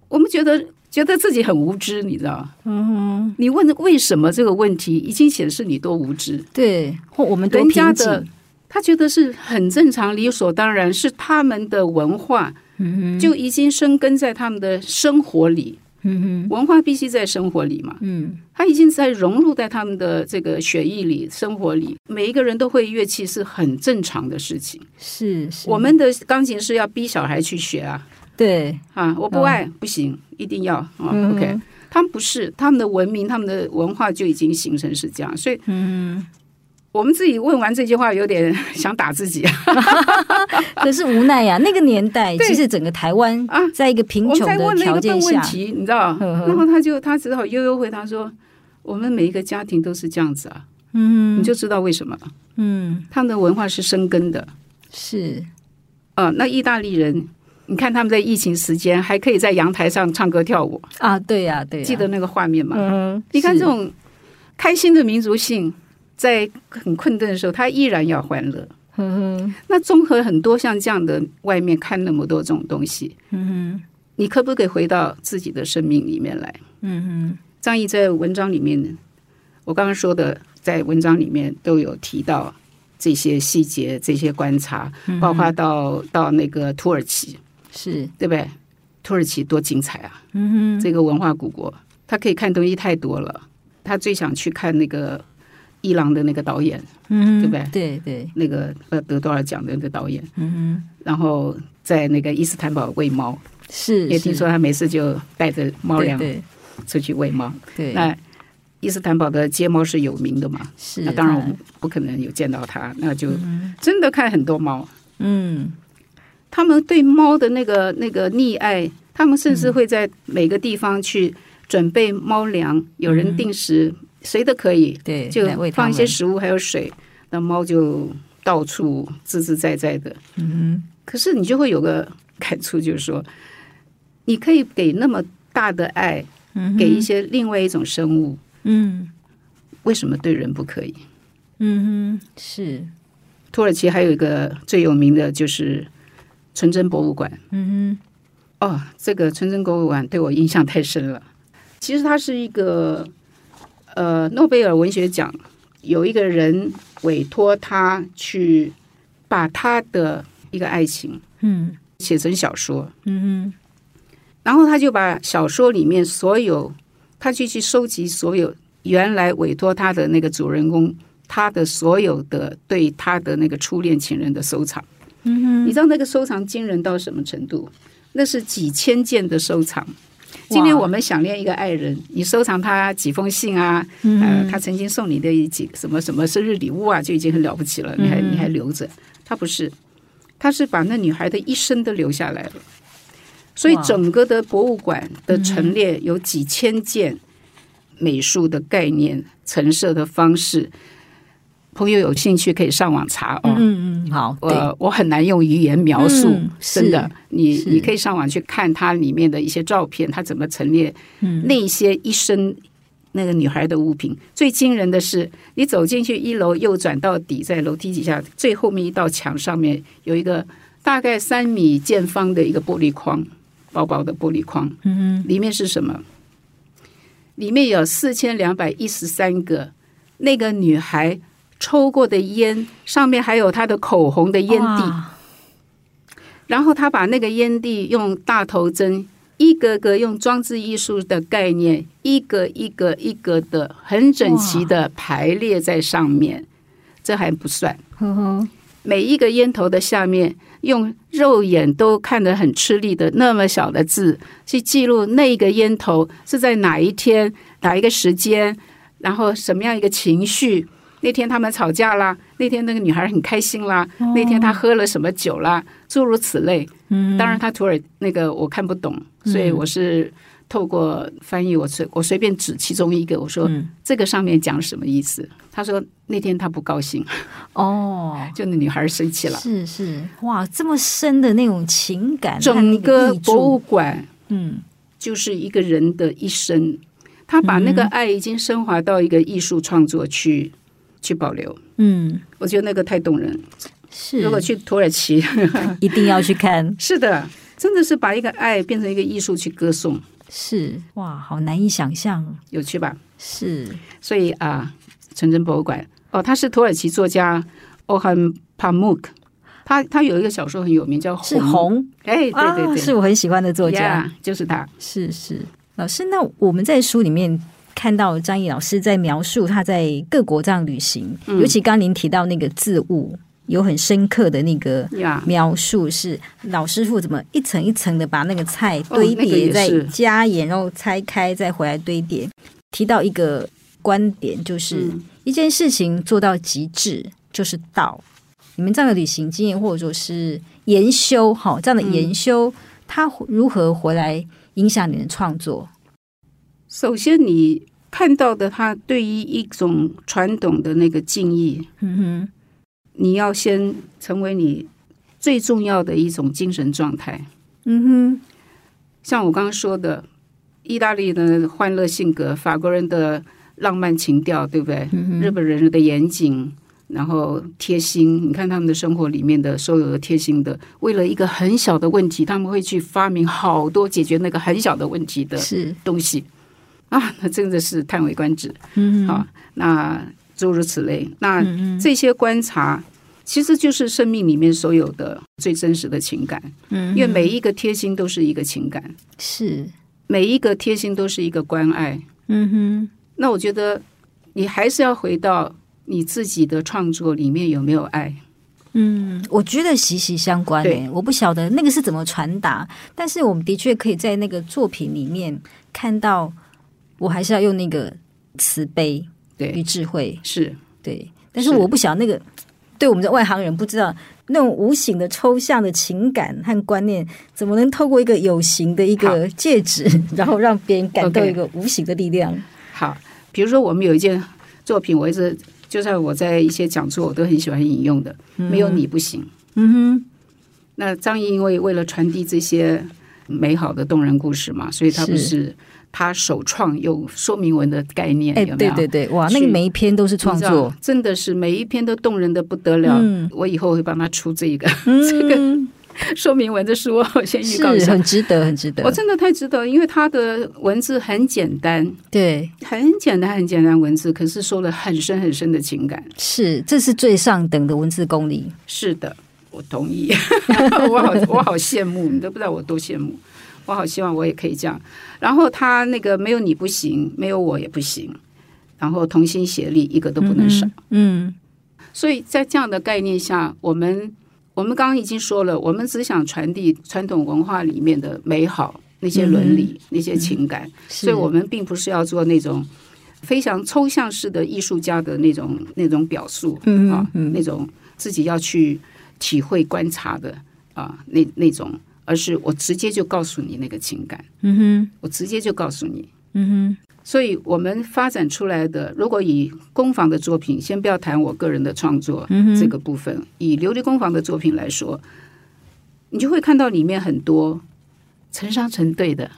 Speaker 2: 我们觉得觉得自己很无知，你知道？
Speaker 3: 嗯，
Speaker 2: 你问为什么这个问题，已经显示你多无知。
Speaker 3: 对，或我们
Speaker 2: 人家的，他觉得是很正常、理所当然，是他们的文化，
Speaker 3: 嗯，
Speaker 2: 就已经生根在他们的生活
Speaker 3: 里。
Speaker 2: 文化必须在生活里嘛。
Speaker 3: 嗯，
Speaker 2: 他已经在融入在他们的这个血液里、生活里。每一个人都会乐器是很正常的事情。
Speaker 3: 是，是
Speaker 2: 我们的钢琴是要逼小孩去学啊。
Speaker 3: 对
Speaker 2: 啊，我不爱、哦、不行，一定要啊。
Speaker 3: 嗯、
Speaker 2: OK，他们不是，他们的文明、他们的文化就已经形成是这样，所以
Speaker 3: 嗯。
Speaker 2: 我们自己问完这句话，有点 想打自己，
Speaker 3: 可是无奈呀、啊。那个年代，其实整个台湾啊，在一个贫穷的条件下，
Speaker 2: 问题你知道？然后他就他只好悠悠回答说：“我们每一个家庭都是这样子啊。”
Speaker 3: 嗯，
Speaker 2: 你就知道为什么了。
Speaker 3: 嗯，
Speaker 2: 他们的文化是生根的。
Speaker 3: 是
Speaker 2: 啊，那意大利人，你看他们在疫情时间还可以在阳台上唱歌跳舞
Speaker 3: 啊？对呀、啊，对、啊，
Speaker 2: 记得那个画面吗？
Speaker 3: 嗯，
Speaker 2: 你看这种开心的民族性。在很困顿的时候，他依然要
Speaker 3: 欢乐。
Speaker 2: 那综合很多像这样的外面看那么多这种东西，你可不可以回到自己的生命里面
Speaker 3: 来？
Speaker 2: 张毅在文章里面，我刚刚说的，在文章里面都有提到这些细节、这些观察，包括到到那个土耳其，
Speaker 3: 是
Speaker 2: 对不对？土耳其多精彩啊！这个文化古国，他可以看东西太多了。他最想去看那个。伊朗的那个导演，
Speaker 3: 嗯，
Speaker 2: 对不对？
Speaker 3: 对对，
Speaker 2: 那个呃得多少奖的那个导演，
Speaker 3: 嗯，
Speaker 2: 然后在那个伊斯坦堡喂猫，
Speaker 3: 是，
Speaker 2: 也听说他每次就带着猫粮出去喂猫。
Speaker 3: 对，
Speaker 2: 那伊斯坦堡的街猫是有名的嘛？
Speaker 3: 是，
Speaker 2: 那当然我们不可能有见到他，那就真的看很多猫。
Speaker 3: 嗯，
Speaker 2: 他们对猫的那个那个溺爱，他们甚至会在每个地方去准备猫粮，有人定时。谁都可以，
Speaker 3: 对，
Speaker 2: 就放一些食物，还有水，那猫就到处自自在在的。
Speaker 3: 嗯，
Speaker 2: 可是你就会有个感触，就是说，你可以给那么大的爱，给一些另外一种生物，
Speaker 3: 嗯，
Speaker 2: 为什么对人不可以？
Speaker 3: 嗯哼，是。
Speaker 2: 土耳其还有一个最有名的就是纯真博物馆。
Speaker 3: 嗯
Speaker 2: 哼，哦，这个纯真博物馆对我印象太深了。其实它是一个。呃，诺贝尔文学奖有一个人委托他去把他的一个爱情，
Speaker 3: 嗯，
Speaker 2: 写成小说，
Speaker 3: 嗯哼，
Speaker 2: 然后他就把小说里面所有，他就去收集所有原来委托他的那个主人公他的所有的对他的那个初恋情人的收藏，
Speaker 3: 嗯哼，
Speaker 2: 你知道那个收藏惊人到什么程度？那是几千件的收藏。今天我们想念一个爱人，你收藏他几封信啊，嗯、呃，他曾经送你的几什么什么生日礼物啊，就已经很了不起了。你还、嗯、你还留着？他不是，他是把那女孩的一生都留下来了。所以整个的博物馆的陈列有几千件美术的概念、陈设的方式。朋友有兴趣可以上网查哦。
Speaker 3: 嗯嗯，好，
Speaker 2: 我我很难用语言描述，嗯、真的，你你可以上网去看它里面的一些照片，它怎么陈列，嗯，那些一生那个女孩的物品。最惊人的是，你走进去一楼，右转到底，在楼梯底下最后面一道墙上面有一个大概三米见方的一个玻璃框，薄薄的玻璃框，嗯，里面是什么？里面有四千两百一十三个那个女孩。抽过的烟，上面还有他的口红的烟蒂，然后他把那个烟蒂用大头针一个个用装置艺术的概念，一个一个一个的很整齐的排列在上面。这还不算，每一个烟头的下面用肉眼都看得很吃力的那么小的字，去记录那个烟头是在哪一天、哪一个时间，然后什么样一个情绪。那天他们吵架啦，那天那个女孩很开心啦，哦、那天她喝了什么酒啦，诸如此类。嗯，当然他土耳那个我看不懂，所以我是透过翻译，我随我随便指其中一个，我说、嗯、这个上面讲什么意思？他说那天他不高兴。哦，就那女孩生气了。
Speaker 3: 是是，哇，这么深的那种情感，
Speaker 2: 整个博物馆，嗯，就是一个人的一生，他把那个爱已经升华到一个艺术创作区。去保留，嗯，我觉得那个太动人。
Speaker 3: 是，
Speaker 2: 如果去土耳其，
Speaker 3: 一定要去看。
Speaker 2: 是的，真的是把一个爱变成一个艺术去歌颂。
Speaker 3: 是，哇，好难以想象，
Speaker 2: 有趣吧？
Speaker 3: 是，
Speaker 2: 所以啊，纯真博物馆哦，他是土耳其作家欧汉帕穆克，他他有一个小说很有名，叫《
Speaker 3: 是红》。
Speaker 2: 哎，对对对，
Speaker 3: 是我很喜欢的作家，
Speaker 2: 就是他。
Speaker 3: 是是，老师，那我们在书里面。看到张毅老师在描述他在各国这样旅行，嗯、尤其刚您提到那个字物，有很深刻的那个描述，是老师傅怎么一层一层的把那个菜堆叠，再加盐，然后拆开再回来堆叠。提到一个观点，就是一件事情做到极致就是道。你们这样的旅行经验，或者说是研修，好这样的研修，它如何回来影响你的创作？
Speaker 2: 首先，你。看到的，他对于一种传统的那个敬意，嗯哼，你要先成为你最重要的一种精神状态，嗯哼。像我刚刚说的，意大利的欢乐性格，法国人的浪漫情调，对不对？日本人的严谨，然后贴心。你看他们的生活里面的所有的贴心的，为了一个很小的问题，他们会去发明好多解决那个很小的问题的东西。啊，那真的是叹为观止。嗯，好，那诸如此类，那这些观察其实就是生命里面所有的最真实的情感。嗯，因为每一个贴心都是一个情感，
Speaker 3: 是
Speaker 2: 每一个贴心都是一个关爱。嗯哼，那我觉得你还是要回到你自己的创作里面有没有爱？
Speaker 3: 嗯，我觉得息息相关。对，我不晓得那个是怎么传达，但是我们的确可以在那个作品里面看到。我还是要用那个慈悲与智慧，
Speaker 2: 是。
Speaker 3: 对，但是我不晓得那个对我们的外行人不知道那种无形的抽象的情感和观念，怎么能透过一个有形的一个戒指，然后让别人感到一个无形的力量？
Speaker 2: 好，比如说我们有一件作品，我一直就算我在一些讲座，我都很喜欢引用的，没有你不行。嗯哼，那张毅因为为了传递这些美好的动人故事嘛，所以他不是。他首创有说明文的概念，有没有？
Speaker 3: 对对对，哇，那个每一篇都是创作，
Speaker 2: 真的是每一篇都动人的不得了。嗯，我以后会帮他出这个、嗯、这个说明文的书，我先预告一下，
Speaker 3: 很值得，很值得。
Speaker 2: 我真的太值得，因为他的文字很简单，
Speaker 3: 对，
Speaker 2: 很简单，很简单文字，可是说了很深很深的情感。
Speaker 3: 是，这是最上等的文字功力。
Speaker 2: 是的，我同意。我好，我好羡慕，你都不知道我多羡慕。我好希望我也可以这样，然后他那个没有你不行，没有我也不行，然后同心协力，一个都不能少。嗯，嗯，所以在这样的概念下，我们我我们刚刚已经说了，我们只想传递传统文化里面的美好，那些伦理、嗯、那些情感，嗯、所以我们并不是要做那种非常抽象式的艺术家的那种那种表述，嗯啊，那种自己要去体会观察的啊，那那种，而是我直接就告诉你那个情感，嗯哼，我直接就告诉你，嗯哼。所以我们发展出来的，如果以工坊的作品，先不要谈我个人的创作这个部分，嗯、以琉璃工坊的作品来说，你就会看到里面很多成双成对的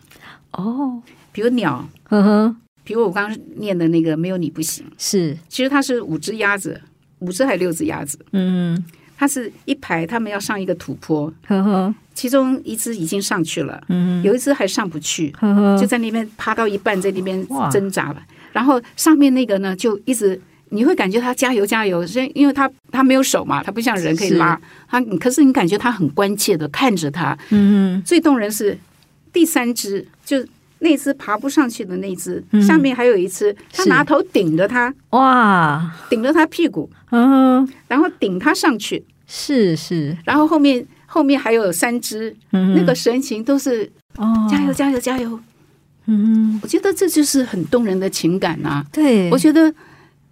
Speaker 2: 哦，比如鸟，呵呵，比如我刚刚念的那个没有你不行，是，其实它是五只鸭子，五只还六只鸭子，嗯。它是一排，他们要上一个土坡，呵呵，其中一只已经上去了，嗯，有一只还上不去，呵呵，就在那边爬到一半，在那边挣扎了。然后上面那个呢，就一直你会感觉他加油加油，所以因为他他没有手嘛，他不像人可以拉他，可是你感觉他很关切的看着他，嗯，最动人是第三只，就那只爬不上去的那只，嗯，下面还有一只，他拿头顶着他，哇，顶着他屁股，嗯，然后顶他上去。是是，然后后面后面还有三只，嗯、那个神情都是哦，加油加油加油，嗯，我觉得这就是很动人的情感呐、啊。对，我觉得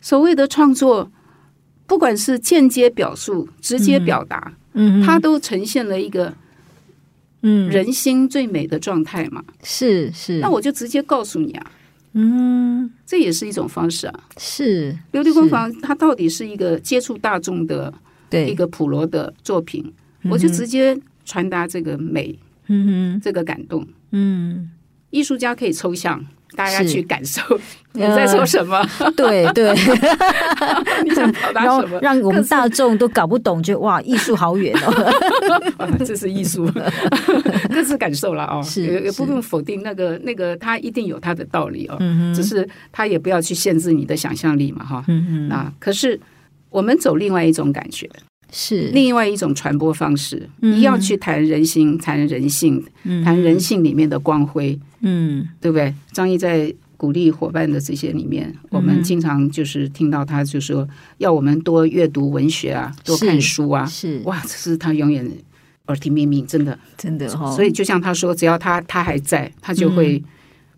Speaker 2: 所谓的创作，不管是间接表述、直接表达，嗯，它都呈现了一个嗯。人心最美的状态嘛。是是，那我就直接告诉你啊，嗯，这也是一种方式啊。是琉璃工坊，它到底是一个接触大众的。对。一个普罗的作品，嗯、我就直接传达这个美，嗯哼，这个感动，嗯，艺术家可以抽象，大家去感受你在说什么，呃、对对，你想表达什么，
Speaker 3: 让我们大众都搞不懂，就哇，艺术好远哦，
Speaker 2: 啊、这是艺术，各自感受了哦，是也也不用否定那个那个，他一定有他的道理哦，嗯、只是他也不要去限制你的想象力嘛，哈，嗯嗯，啊，可是。我们走另外一种感觉，是。另外一种传播方式。嗯、一样去谈人心，谈人性，嗯、谈人性里面的光辉，嗯，对不对？张毅在鼓励伙伴的这些里面，嗯、我们经常就是听到他就说，要我们多阅读文学啊，多看书啊，是，是哇，这是他永远耳提面命，真的，真的、哦。所以就像他说，只要他他还在，他就会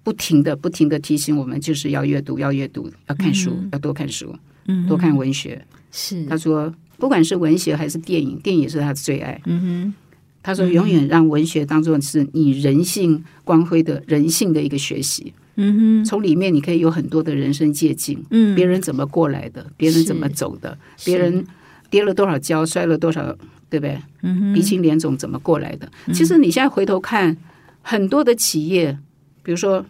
Speaker 2: 不停的、不停的提醒我们，就是要阅读，要阅读，要看书，嗯、要多看书，嗯，多看文学。是，他说，不管是文学还是电影，电影是他的最爱。嗯哼，他说，永远让文学当做是你人性光辉的人性的一个学习。嗯哼，从里面你可以有很多的人生借鉴。嗯，别人怎么过来的，别人怎么走的，别人跌了多少跤，摔了多少，对不对？嗯哼，鼻青脸肿怎么过来的？其实你现在回头看，很多的企业，比如说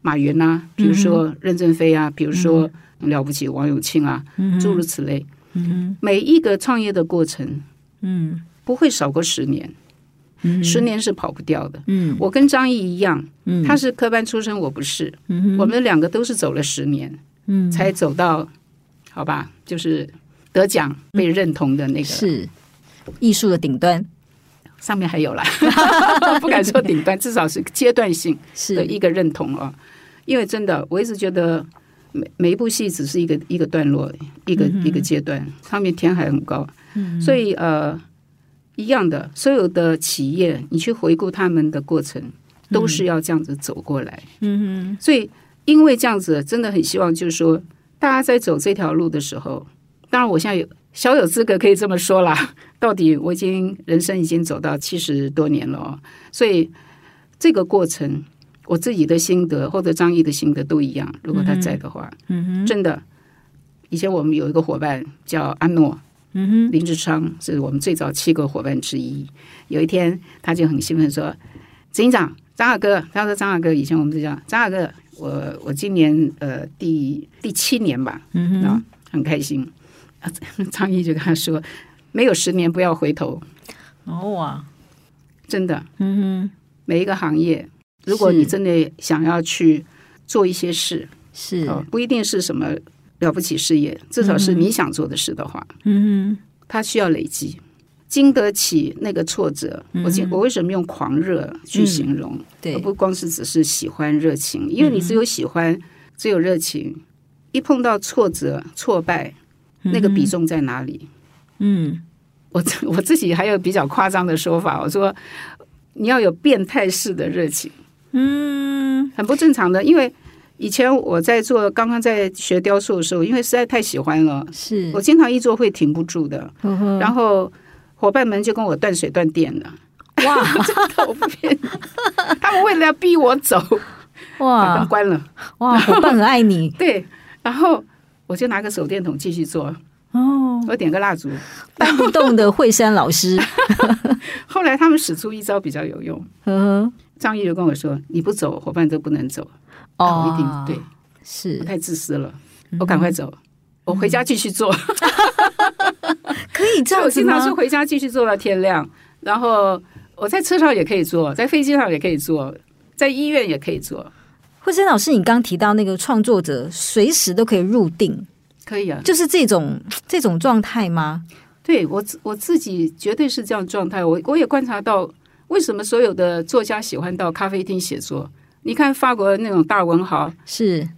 Speaker 2: 马云啊，比如说任正非啊，比如说了不起王永庆啊，诸如此类。嗯，每一个创业的过程，嗯，不会少过十年，嗯，十年是跑不掉的。嗯，我跟张毅一样，嗯，他是科班出身，我不是，嗯，我们两个都是走了十年，嗯，才走到，好吧，就是得奖被认同的那个
Speaker 3: 是。艺术的顶端，
Speaker 2: 上面还有啦，不敢说顶端，至少是阶段性的一个认同哦。因为真的，我一直觉得。每每一部戏只是一个一个段落，一个、嗯、一个阶段，上面天还很高，嗯、所以呃，一样的，所有的企业，你去回顾他们的过程，都是要这样子走过来。嗯哼，所以因为这样子，真的很希望就是说，大家在走这条路的时候，当然我现在有小有资格可以这么说啦，到底我已经人生已经走到七十多年了，所以这个过程。我自己的心得或者张毅的心得都一样。如果他在的话，嗯哼，真的，以前我们有一个伙伴叫阿诺，嗯哼，林志昌是我们最早七个伙伴之一。有一天，他就很兴奋说：“执行长，张二哥，他说张二哥，以前我们就叫张二哥，我我今年呃第第七年吧，嗯哼，很开心。”张毅就跟他说：“没有十年，不要回头。”哦哇，真的，嗯哼，每一个行业。如果你真的想要去做一些事，是。哦，不一定是什么了不起事业，至少是你想做的事的话，嗯，它需要累积，经得起那个挫折。我我为什么用狂热去形容？对，而不光是只是喜欢热情，因为你只有喜欢，只有热情，一碰到挫折、挫败，那个比重在哪里？嗯，我我自己还有比较夸张的说法，我说你要有变态式的热情，
Speaker 3: 嗯，
Speaker 2: 很不正常的。因为以前我在做，刚刚在学雕塑的时候，因为实在太喜欢了，
Speaker 3: 是
Speaker 2: 我经常一做会停不住的，然后伙伴们就跟我断水断电了。
Speaker 3: 哇，
Speaker 2: 真的我不骗你，他们为了要逼我走，把灯关了。
Speaker 3: 哇，伙伴很爱你，
Speaker 2: 对，然后我就拿个手电筒继续做。
Speaker 3: 哦，
Speaker 2: 我点个蜡烛，
Speaker 3: 搬不动的惠山老师。
Speaker 2: 后来他们使出一招比较有用。张毅就跟我说：“你不走，伙伴都不能走。”
Speaker 3: 哦，
Speaker 2: 我一定对，
Speaker 3: 是
Speaker 2: 我太自私了，我赶快走，我回家继续做。
Speaker 3: 可以这样？
Speaker 2: 我经常是回家继续做到天亮，然后我在车上也可以做，在飞机上也可以做，在医院也可以做。
Speaker 3: 慧珍老师，你刚提到那个创作者随时都可以入定，
Speaker 2: 可以啊，
Speaker 3: 就是这种这种状态吗？
Speaker 2: 对我我自己绝对是这样状态。我我也观察到，为什么所有的作家喜欢到咖啡厅写作？你看法国那种大文豪，
Speaker 3: 是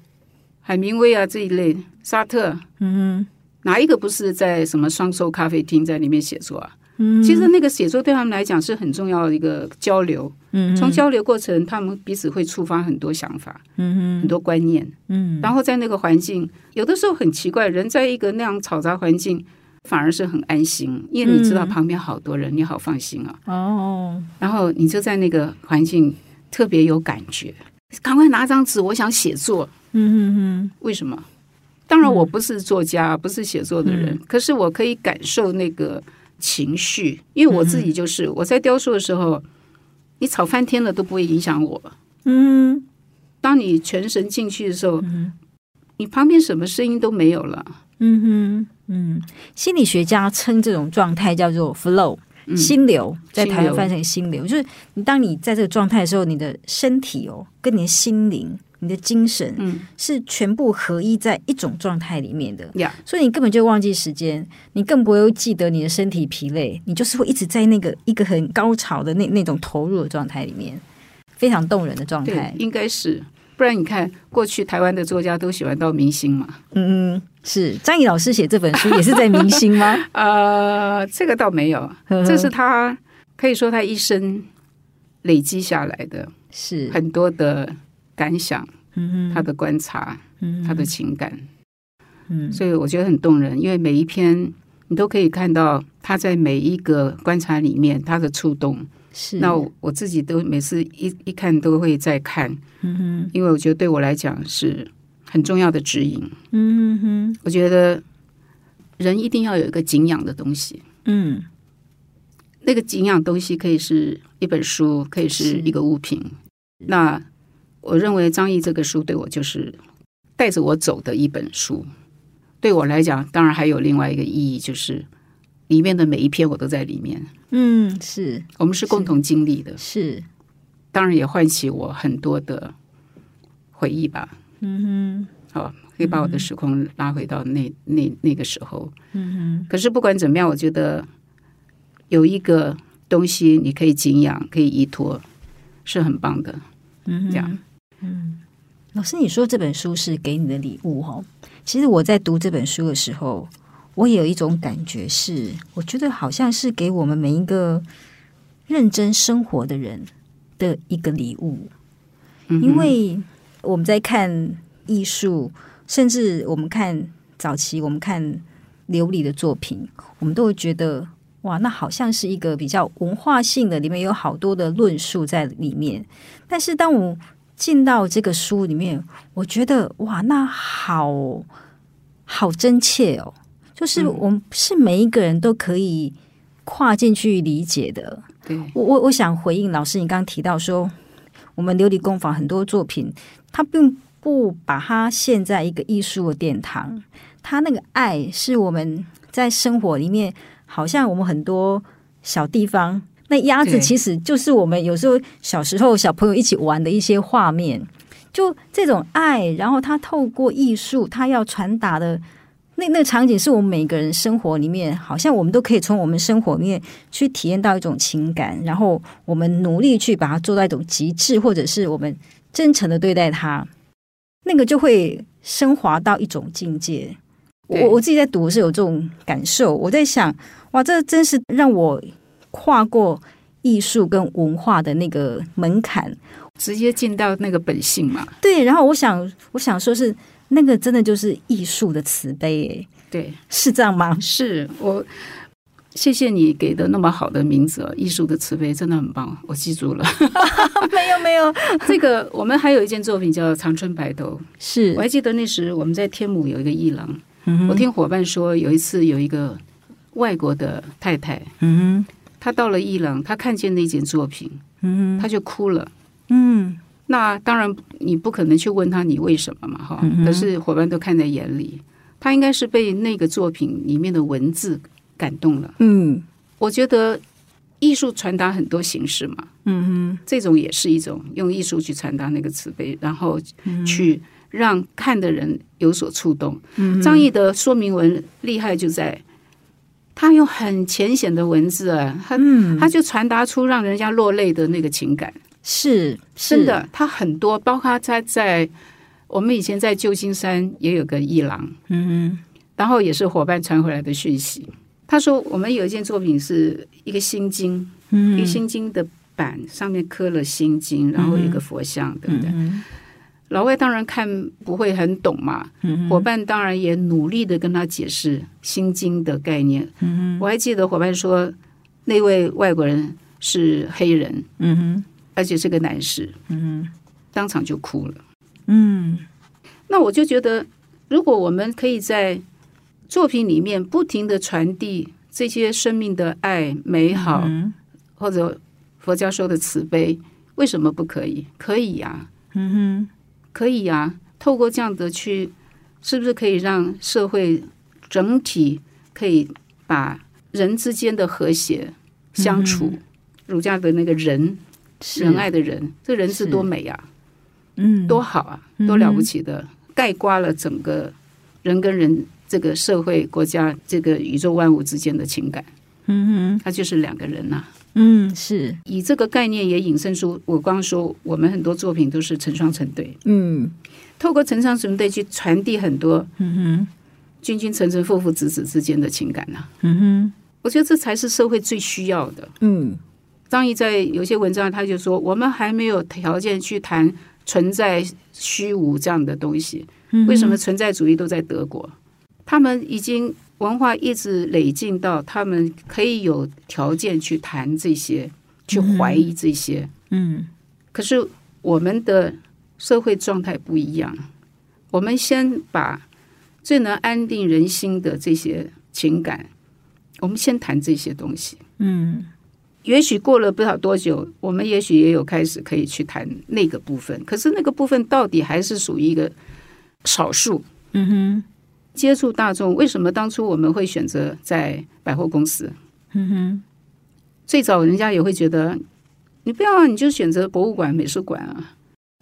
Speaker 2: 海明威啊这一类，沙特，
Speaker 3: 嗯
Speaker 2: 哪一个不是在什么双收咖啡厅在里面写作啊？
Speaker 3: 嗯，
Speaker 2: 其实那个写作对他们来讲是很重要的一个交流。
Speaker 3: 嗯，
Speaker 2: 从交流过程，他们彼此会触发很多想法，
Speaker 3: 嗯
Speaker 2: 很多观念。
Speaker 3: 嗯，
Speaker 2: 然后在那个环境，有的时候很奇怪，人在一个那样嘈杂环境，反而是很安心，因为你知道旁边好多人，你好放心啊。
Speaker 3: 哦，
Speaker 2: 然后你就在那个环境特别有感觉，赶快拿张纸，我想写作。
Speaker 3: 嗯嗯
Speaker 2: 为什么？当然，我不是作家，不是写作的人，可是我可以感受那个情绪，因为我自己就是我在雕塑的时候，你吵翻天了都不会影响我。
Speaker 3: 嗯
Speaker 2: 当你全神进去的时候，你旁边什么声音都没有了。
Speaker 3: 嗯哼嗯，心理学家称这种状态叫做 flow。心流在台湾翻成心流，就是你当你在这个状态的时候，你的身体哦，跟你的心灵、你的精神，
Speaker 2: 嗯，
Speaker 3: 是全部合一在一种状态里面的。
Speaker 2: 呀，
Speaker 3: 所以你根本就忘记时间，你更不会记得你的身体疲累，你就是会一直在那个一个很高潮的那那种投入的状态里面，非常动人的状态。
Speaker 2: 应该是，不然你看过去台湾的作家都喜欢到明星嘛。
Speaker 3: 嗯嗯，是张毅老师写这本书也是在明星吗？
Speaker 2: 呃，这个倒没有，这是他可以说他一生累积下来的，
Speaker 3: 是。
Speaker 2: 很多的感想，
Speaker 3: 嗯
Speaker 2: 他的观察，
Speaker 3: 嗯
Speaker 2: 他的情感，
Speaker 3: 嗯。
Speaker 2: 所以我觉得很动人，因为每一篇你都可以看到他在每一个观察里面他的触动。
Speaker 3: 是。
Speaker 2: 那我我自己都每次一一看都会再看，
Speaker 3: 嗯哼。
Speaker 2: 因为我觉得对我来讲是很重要的指引。
Speaker 3: 嗯哼
Speaker 2: 我觉得人一定要有一个敬仰的东西，
Speaker 3: 嗯
Speaker 2: 那个敬仰东西可以是一本书，可以是一个物品。那我认为张毅这个书对我就是带着我走的一本书。对我来讲，当然还有另外一个意义，就是里面的每一篇我都在里面。
Speaker 3: 嗯，是
Speaker 2: 我们是共同经历的，
Speaker 3: 是，
Speaker 2: 当然也唤起我很多的回忆吧。
Speaker 3: 嗯哼
Speaker 2: 好，可以把我的时空拉回到那那那个时候。
Speaker 3: 嗯哼嗯
Speaker 2: 可是不管怎么样，我觉得有一个东西你可以敬仰、可以依托，是很棒的。
Speaker 3: 嗯，
Speaker 2: 这样，嗯
Speaker 3: 老师，你说这本书是给你的礼物哦。其实我在读这本书的时候，我也有一种感觉是，我觉得好像是给我们每一个认真生活的人的一个礼物。因为我们在看艺术，甚至我们看早期我们看琉璃的作品，我们都会觉得哇，那好像是一个比较文化性的，里面有好多的论述在里面。但是当我进到这个书里面，我觉得哇，那好好真切哦，就是我们是每一个人都可以跨进去理解的。
Speaker 2: 对，
Speaker 3: 我我我想回应老师，你刚刚提到说，我们琉璃工坊很多作品，它并不把它陷在一个艺术的殿堂，他那个爱是我们在生活里面，好像我们很多小地方，那鸭子其实就是我们有时候小时候小朋友一起玩的一些画面，就这种爱，然后他透过艺术，他要传达的。那那个场景是我们每个人生活里面，好像我们都可以从我们生活里面去体验到一种情感，然后我们努力去把它做到一种极致，或者是我们真诚的对待他，那个就会升华到一种境界。我我自己在读是有这种感受，我在想，哇，这真是让我跨过艺术跟文化的那个门槛，
Speaker 2: 直接进到那个本性嘛。
Speaker 3: 对，然后我想，我想说是那个真的就是艺术的慈悲，诶，
Speaker 2: 对，
Speaker 3: 是这样吗？
Speaker 2: 是我。谢谢你给的那么好的名字，艺术的慈悲真的很棒，我记住了。
Speaker 3: 没 有没有，
Speaker 2: 这个我们还有一件作品叫《长春白头》，
Speaker 3: 是。
Speaker 2: 我还记得那时我们在天母有一个艺廊，嗯、我听伙伴说有一次有一个外国的太太，嗯，她到了艺廊，她看见那件作品，嗯，她就哭了，嗯，那当然你不可能去问她你为什么嘛，哈、嗯，可是伙伴都看在眼里，她应该是被那个作品里面的文字。感动了，嗯，我觉得艺术传达很多形式嘛，嗯哼，这种也是一种用艺术去传达那个慈悲，然后去让看的人有所触动。嗯，张毅的说明文厉害就在，他用很浅显的文字啊，他、嗯、他就传达出让人家落泪的那个情感，
Speaker 3: 是，是。
Speaker 2: 真的，他很多，包括他在我们以前在旧金山也有个艺廊，嗯哼，然后也是伙伴传回来的讯息。他说：“我们有一件作品是一个心经，嗯、一个心经的板上面刻了心经，然后一个佛像，嗯、对不对？嗯、老外当然看不会很懂嘛。嗯、伙伴当然也努力的跟他解释心经的概念。嗯、我还记得伙伴说，那位外国人是黑人，嗯、而且是个男士，嗯、当场就哭了。嗯，那我就觉得，如果我们可以在。”作品里面不停的传递这些生命的爱、美好，嗯、或者佛教说的慈悲，为什么不可以？可以呀，嗯哼，可以呀。透过这样的去，是不是可以让社会整体可以把人之间的和谐相处？嗯、儒家的那个仁，仁爱的仁，这人是多美啊，嗯，多好啊，多了不起的，嗯、概括了整个人跟人。这个社会、国家、这个宇宙万物之间的情感，嗯哼，它就是两个人呐、啊。
Speaker 3: 嗯，是
Speaker 2: 以这个概念也引申出，我刚刚说我们很多作品都是成双成对。嗯，透过成双成对去传递很多，嗯哼，君君臣臣、父父子子之间的情感呐、啊。嗯哼，我觉得这才是社会最需要的。嗯，张毅在有些文章他就说，我们还没有条件去谈存在虚无这样的东西。为什么存在主义都在德国？他们已经文化一直累进到他们可以有条件去谈这些，去怀疑这些。嗯，可是我们的社会状态不一样。我们先把最能安定人心的这些情感，我们先谈这些东西。嗯，也许过了不了多久，我们也许也有开始可以去谈那个部分。可是那个部分到底还是属于一个少数。嗯哼。接触大众，为什么当初我们会选择在百货公司？嗯哼，最早人家也会觉得，你不要，你就选择博物馆、美术馆啊。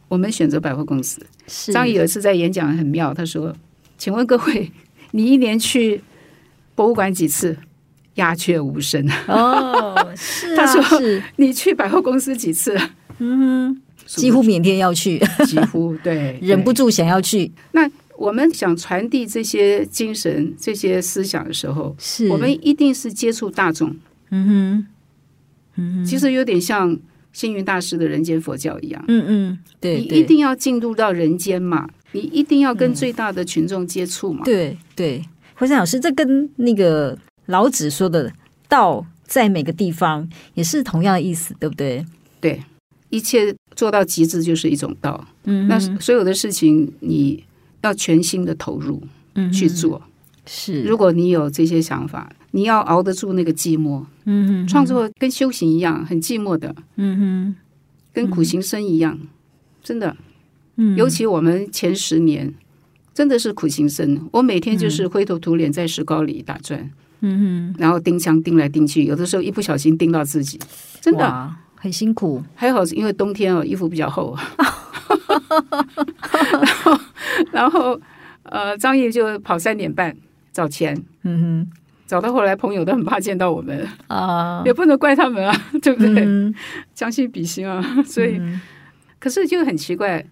Speaker 2: 我们选择百货公司。是张毅有一次在演讲很妙，他说：“请问各位，你一年去博物馆几次？鸦雀无声。”哦，是、啊。他说：“是你去百货公司几次？”
Speaker 3: 嗯哼，几乎每天要去，
Speaker 2: 几乎对，
Speaker 3: 忍不住想要去。
Speaker 2: 那。我们想传递这些精神、这些思想的时候，是我们一定是接触大众。嗯哼，嗯哼，其实有点像星云大师的人间佛教一样。嗯嗯，对，你一定要进入到人间嘛，你一定要跟最大的群众接触嘛。嗯、对对，惠珊老师，这跟那个老子说的“道在每个地方”也是同样的意思，对不对？对，一切做到极致就是一种道。嗯，那所有的事情你。要全心的投入去做，嗯、是。如果你有这些想法，你要熬得住那个寂寞。嗯哼，创作跟修行一样，很寂寞的。嗯哼，跟苦行僧一样，嗯、真的。嗯，尤其我们前十年真的是苦行僧。我每天就是灰头土脸在石膏里打转。嗯哼，然后钉枪钉来钉去，有的时候一不小心钉到自己，真的很辛苦。还好因为冬天哦，衣服比较厚。然后，然后，呃，张毅就跑三点半找钱，嗯哼，找到后来朋友都很怕见到我们。啊，也不能怪他们啊，对不对？将心比心啊，所以，可是就很奇怪，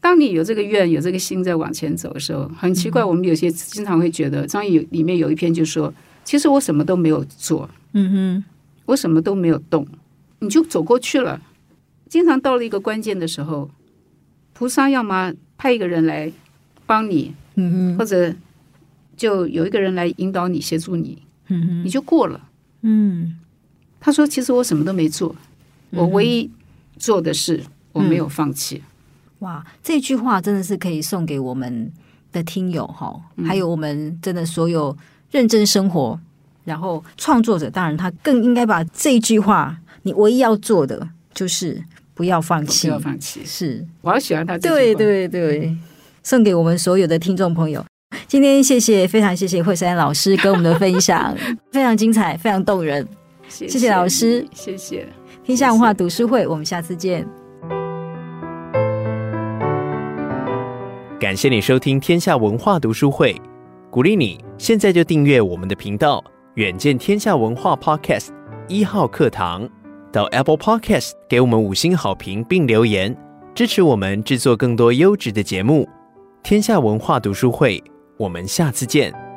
Speaker 2: 当你有这个愿、有这个心在往前走的时候，很奇怪，我们有些经常会觉得，张毅里面有一篇就说，其实我什么都没有做，
Speaker 3: 嗯哼，
Speaker 2: 我什么都没有动，你就走过去了。经常到了一个关键的时候，菩萨要么派一个人来帮你，
Speaker 3: 嗯哼，
Speaker 2: 或者就有一个人来引导你、协助你，你就过了。
Speaker 3: 嗯，
Speaker 2: 他说：“其实我什么都没做，我唯一做的是我没有放弃。”
Speaker 3: 哇，这句话真的是可以送给我们的听友哈，还有我们真的所有认真生活，然后创作者，当然他更应该把这一句话，你唯一要做的就是不要放弃，
Speaker 2: 不要放弃。
Speaker 3: 是，
Speaker 2: 我好喜欢他。
Speaker 3: 对对对，送给我们所有的听众朋友。今天谢谢，非常谢谢惠山老师跟我们的分享，非常精彩，非常动人。谢谢老师，
Speaker 2: 谢谢。
Speaker 3: 天下文化读书会，我们下次见。
Speaker 1: 感谢你收听天下文化读书会，鼓励你现在就订阅我们的频道远见天下文化 Podcast 一号课堂，到 Apple Podcast 给我们五星好评并留言，支持我们制作更多优质的节目。天下文化读书会，我们下次见。